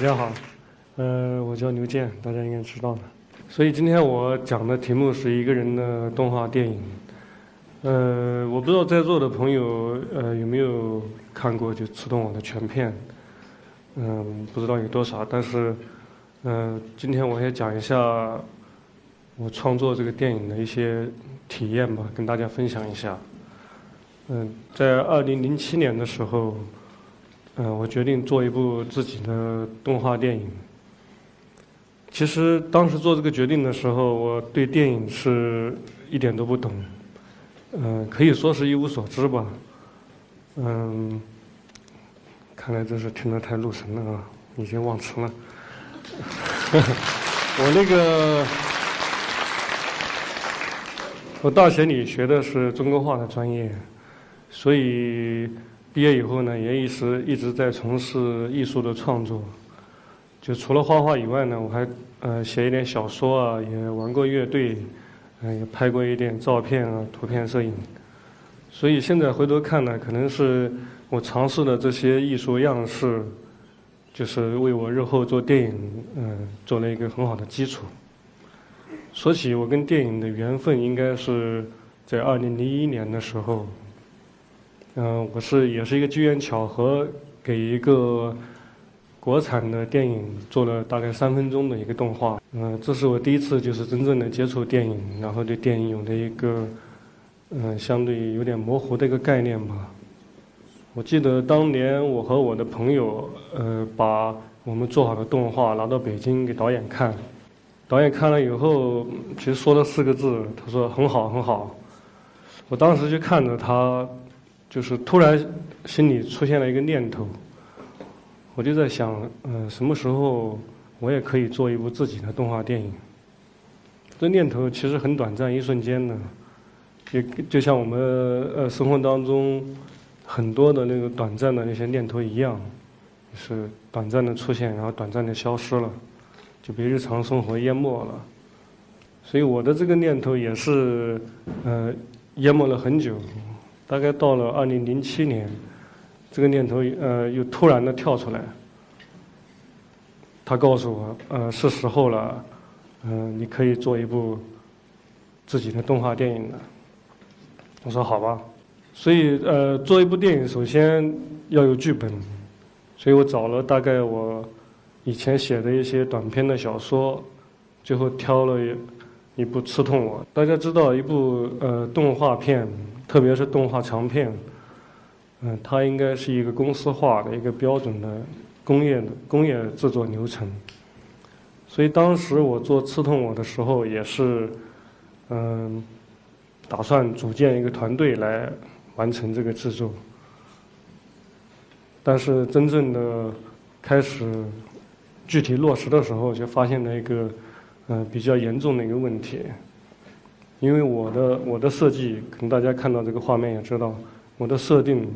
大家好，呃，我叫刘健，大家应该知道的。所以今天我讲的题目是一个人的动画电影。呃，我不知道在座的朋友呃有没有看过就刺痛我的全片，嗯，不知道有多少，但是，呃，今天我也讲一下我创作这个电影的一些体验吧，跟大家分享一下。嗯，在二零零七年的时候。嗯，我决定做一部自己的动画电影。其实当时做这个决定的时候，我对电影是一点都不懂，嗯，可以说是一无所知吧。嗯，看来真是听得太入神了啊，已经忘词了。我那个，我大学里学的是中国画的专业，所以。毕业以后呢，也一直一直在从事艺术的创作。就除了画画以外呢，我还呃写一点小说啊，也玩过乐队，嗯，也拍过一点照片啊、图片摄影。所以现在回头看呢，可能是我尝试的这些艺术样式，就是为我日后做电影嗯做了一个很好的基础。说起我跟电影的缘分，应该是在二零零一年的时候。嗯，我是也是一个机缘巧合，给一个国产的电影做了大概三分钟的一个动画。嗯，这是我第一次就是真正的接触电影，然后对电影有了一个嗯相对有点模糊的一个概念吧。我记得当年我和我的朋友呃把我们做好的动画拿到北京给导演看，导演看了以后其实说了四个字，他说很好很好。我当时就看着他。就是突然心里出现了一个念头，我就在想，嗯，什么时候我也可以做一部自己的动画电影？这念头其实很短暂，一瞬间的，也就像我们呃生活当中很多的那个短暂的那些念头一样，是短暂的出现，然后短暂的消失了，就被日常生活淹没了。所以我的这个念头也是，呃，淹没了很久。大概到了二零零七年，这个念头呃又突然的跳出来。他告诉我，呃，是时候了，嗯，你可以做一部自己的动画电影了。我说好吧。所以呃，做一部电影首先要有剧本，所以我找了大概我以前写的一些短篇的小说，最后挑了一部《刺痛我》。大家知道，一部呃动画片。特别是动画长片，嗯，它应该是一个公司化的一个标准的工业的工业制作流程。所以当时我做《刺痛我》的时候，也是嗯，打算组建一个团队来完成这个制作。但是真正的开始具体落实的时候，就发现了一个嗯比较严重的一个问题。因为我的我的设计，可能大家看到这个画面也知道，我的设定，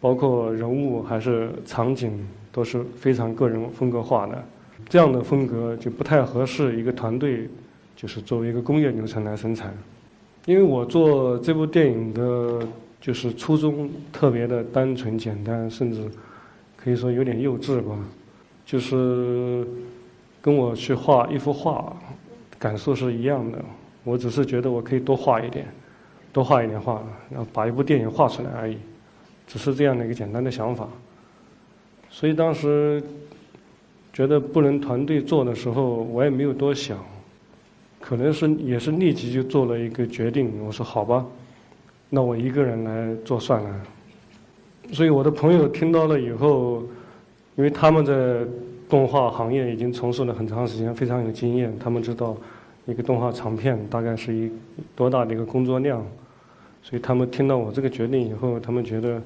包括人物还是场景，都是非常个人风格化的。这样的风格就不太合适一个团队，就是作为一个工业流程来生产。因为我做这部电影的，就是初衷特别的单纯简单，甚至可以说有点幼稚吧。就是跟我去画一幅画，感受是一样的。我只是觉得我可以多画一点，多画一点画，然后把一部电影画出来而已，只是这样的一个简单的想法。所以当时觉得不能团队做的时候，我也没有多想，可能是也是立即就做了一个决定。我说好吧，那我一个人来做算了。所以我的朋友听到了以后，因为他们在动画行业已经从事了很长时间，非常有经验，他们知道。一个动画长片大概是一多大的一个工作量，所以他们听到我这个决定以后，他们觉得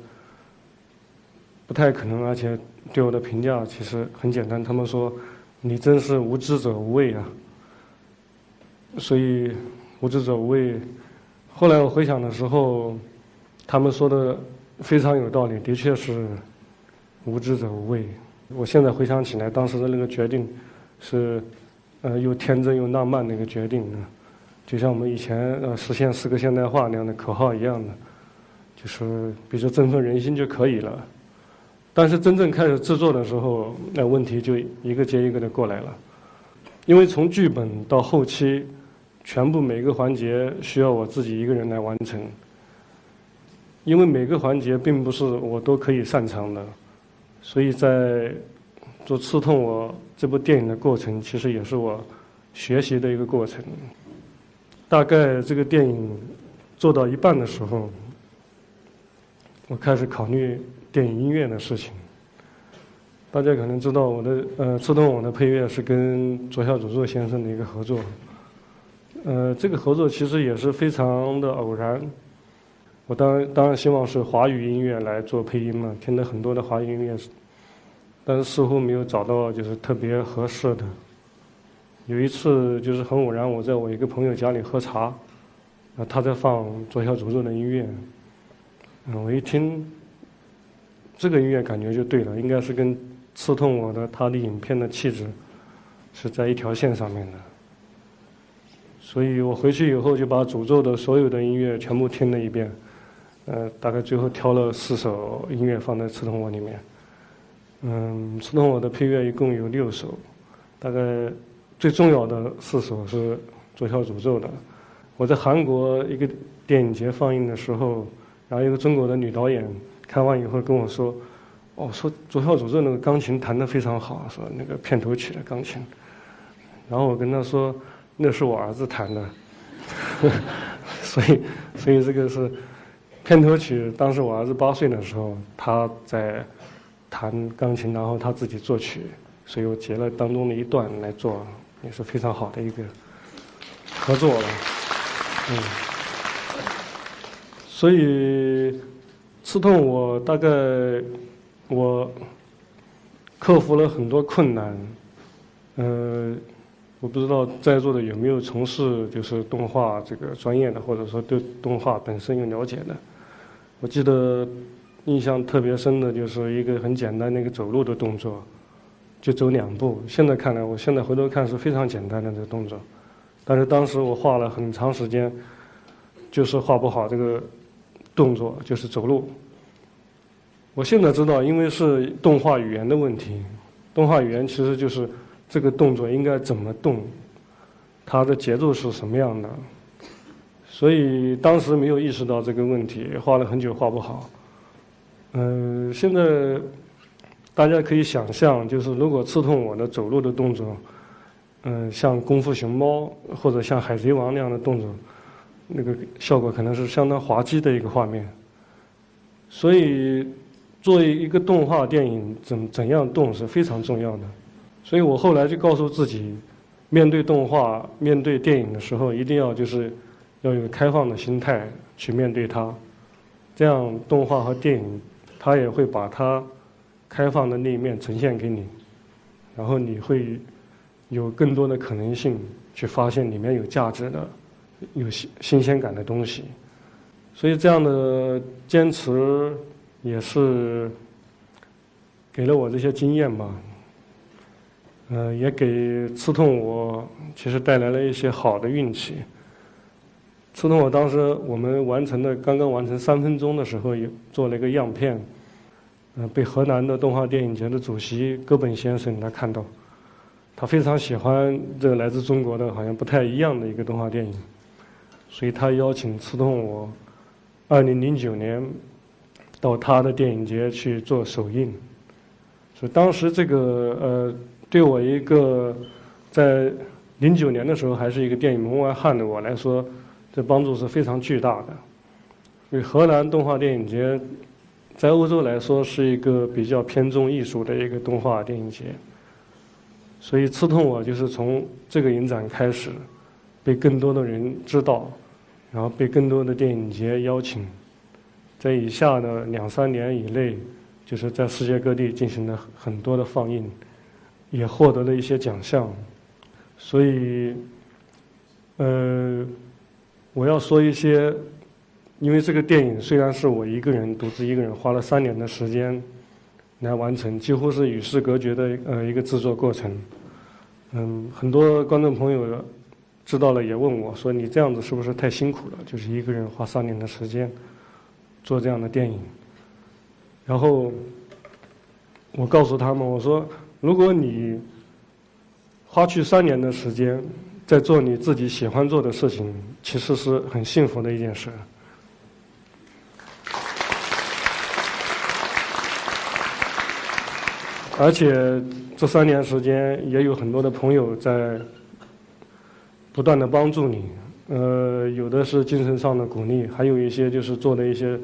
不太可能，而且对我的评价其实很简单，他们说你真是无知者无畏啊。所以无知者无畏。后来我回想的时候，他们说的非常有道理，的确是无知者无畏。我现在回想起来，当时的那个决定是。呃，又天真又浪漫的一个决定呢，就像我们以前呃实现四个现代化那样的口号一样的，就是比如说振奋人心就可以了。但是真正开始制作的时候，那问题就一个接一个的过来了，因为从剧本到后期，全部每个环节需要我自己一个人来完成。因为每个环节并不是我都可以擅长的，所以在做《刺痛我》这部电影的过程，其实也是我学习的一个过程。大概这个电影做到一半的时候，我开始考虑电影音乐的事情。大家可能知道，我的呃《刺痛我》的配乐是跟左小祖咒先生的一个合作。呃，这个合作其实也是非常的偶然。我当当然希望是华语音乐来做配音嘛，听了很多的华语音乐，但是似乎没有找到就是特别合适的。有一次就是很偶然，我在我一个朋友家里喝茶，啊，他在放左小诅咒的音乐，嗯，我一听，这个音乐感觉就对了，应该是跟刺痛我的他的影片的气质是在一条线上面的。所以我回去以后就把诅咒的所有的音乐全部听了一遍。呃，大概最后挑了四首音乐放在《刺痛我》里面。嗯，《刺痛我》的配乐一共有六首，大概最重要的四首是《左小诅咒》的。我在韩国一个电影节放映的时候，然后一个中国的女导演看完以后跟我说：“哦，说《左小诅咒》那个钢琴弹得非常好，说那个片头曲的钢琴。”然后我跟她说：“那是我儿子弹的。”所以，所以这个是。片头曲，当时我儿子八岁的时候，他在弹钢琴，然后他自己作曲，所以我截了当中的一段来做，也是非常好的一个合作了。嗯，所以刺痛我，大概我克服了很多困难。呃，我不知道在座的有没有从事就是动画这个专业的，或者说对动画本身有了解的。我记得印象特别深的就是一个很简单的一个走路的动作，就走两步。现在看来，我现在回头看是非常简单的这个动作，但是当时我画了很长时间，就是画不好这个动作，就是走路。我现在知道，因为是动画语言的问题，动画语言其实就是这个动作应该怎么动，它的节奏是什么样的。所以当时没有意识到这个问题，画了很久画不好。嗯，现在大家可以想象，就是如果刺痛我的走路的动作，嗯，像功夫熊猫或者像海贼王那样的动作，那个效果可能是相当滑稽的一个画面。所以，作为一个动画电影，怎怎样动是非常重要的。所以我后来就告诉自己，面对动画、面对电影的时候，一定要就是。要有开放的心态去面对它，这样动画和电影，他也会把它开放的那一面呈现给你，然后你会有更多的可能性去发现里面有价值的、有新新鲜感的东西。所以这样的坚持也是给了我这些经验吧，呃，也给刺痛我其实带来了一些好的运气。刺痛我当时我们完成的刚刚完成三分钟的时候，也做了一个样片，嗯，被河南的动画电影节的主席戈本先生他看到，他非常喜欢这个来自中国的好像不太一样的一个动画电影，所以他邀请刺痛我，二零零九年到他的电影节去做首映，所以当时这个呃，对我一个在零九年的时候还是一个电影门外汉的我来说。这帮助是非常巨大的。因为荷兰动画电影节，在欧洲来说是一个比较偏重艺术的一个动画电影节，所以刺痛我就是从这个影展开始，被更多的人知道，然后被更多的电影节邀请，在以下的两三年以内，就是在世界各地进行了很多的放映，也获得了一些奖项，所以，呃。我要说一些，因为这个电影虽然是我一个人独自一个人花了三年的时间来完成，几乎是与世隔绝的呃一个制作过程。嗯，很多观众朋友知道了也问我说：“你这样子是不是太辛苦了？就是一个人花三年的时间做这样的电影。”然后我告诉他们，我说，如果你花去三年的时间在做你自己喜欢做的事情，其实是很幸福的一件事。而且这三年时间也有很多的朋友在不断的帮助你，呃，有的是精神上的鼓励，还有一些就是做的一些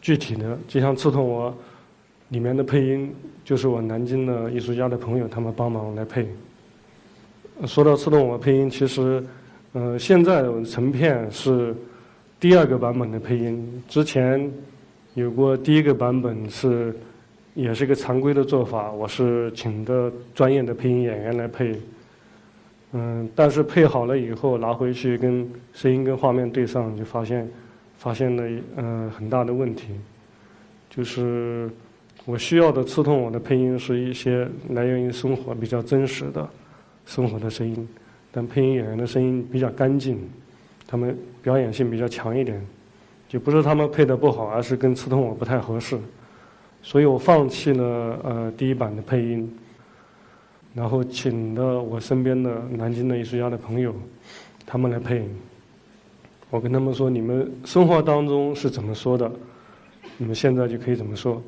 具体的，就像《刺痛我》里面的配音，就是我南京的艺术家的朋友他们帮忙来配。说到《刺痛我》配音，其实，呃，现在成片是第二个版本的配音，之前有过第一个版本是。也是一个常规的做法，我是请的专业的配音演员来配，嗯，但是配好了以后拿回去跟声音跟画面对上，就发现发现了嗯很大的问题，就是我需要的刺痛我的配音是一些来源于生活比较真实的生活的声音，但配音演员的声音比较干净，他们表演性比较强一点，就不是他们配的不好，而是跟刺痛我不太合适。所以我放弃了呃第一版的配音，然后请了我身边的南京的艺术家的朋友，他们来配。我跟他们说：“你们生活当中是怎么说的，你们现在就可以怎么说。”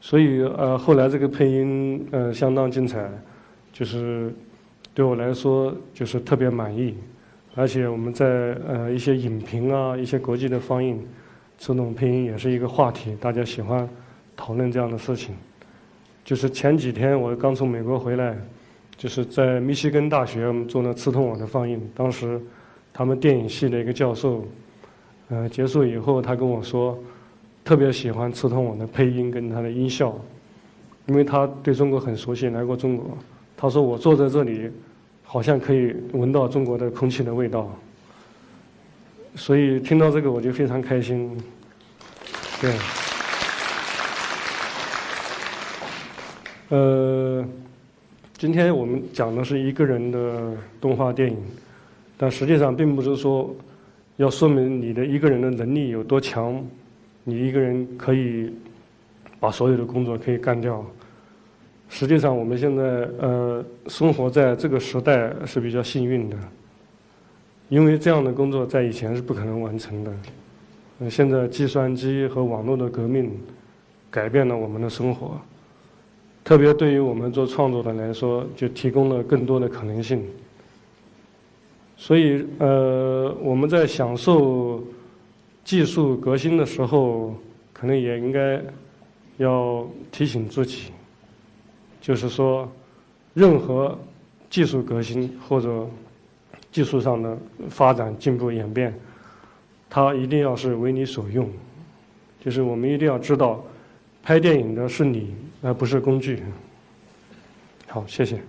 所以呃后来这个配音呃相当精彩，就是对我来说就是特别满意，而且我们在呃一些影评啊一些国际的放映。这种配音也是一个话题，大家喜欢讨论这样的事情。就是前几天我刚从美国回来，就是在密西根大学我们做了《刺痛我》的放映。当时他们电影系的一个教授，呃，结束以后他跟我说，特别喜欢《刺痛我》的配音跟他的音效，因为他对中国很熟悉，来过中国。他说我坐在这里，好像可以闻到中国的空气的味道。所以听到这个我就非常开心，对。呃，今天我们讲的是一个人的动画电影，但实际上并不是说要说明你的一个人的能力有多强，你一个人可以把所有的工作可以干掉。实际上我们现在呃生活在这个时代是比较幸运的。因为这样的工作在以前是不可能完成的，呃，现在计算机和网络的革命改变了我们的生活，特别对于我们做创作的来说，就提供了更多的可能性。所以，呃，我们在享受技术革新的时候，可能也应该要提醒自己，就是说，任何技术革新或者。技术上的发展、进步、演变，它一定要是为你所用。就是我们一定要知道，拍电影的是你，而不是工具。好，谢谢。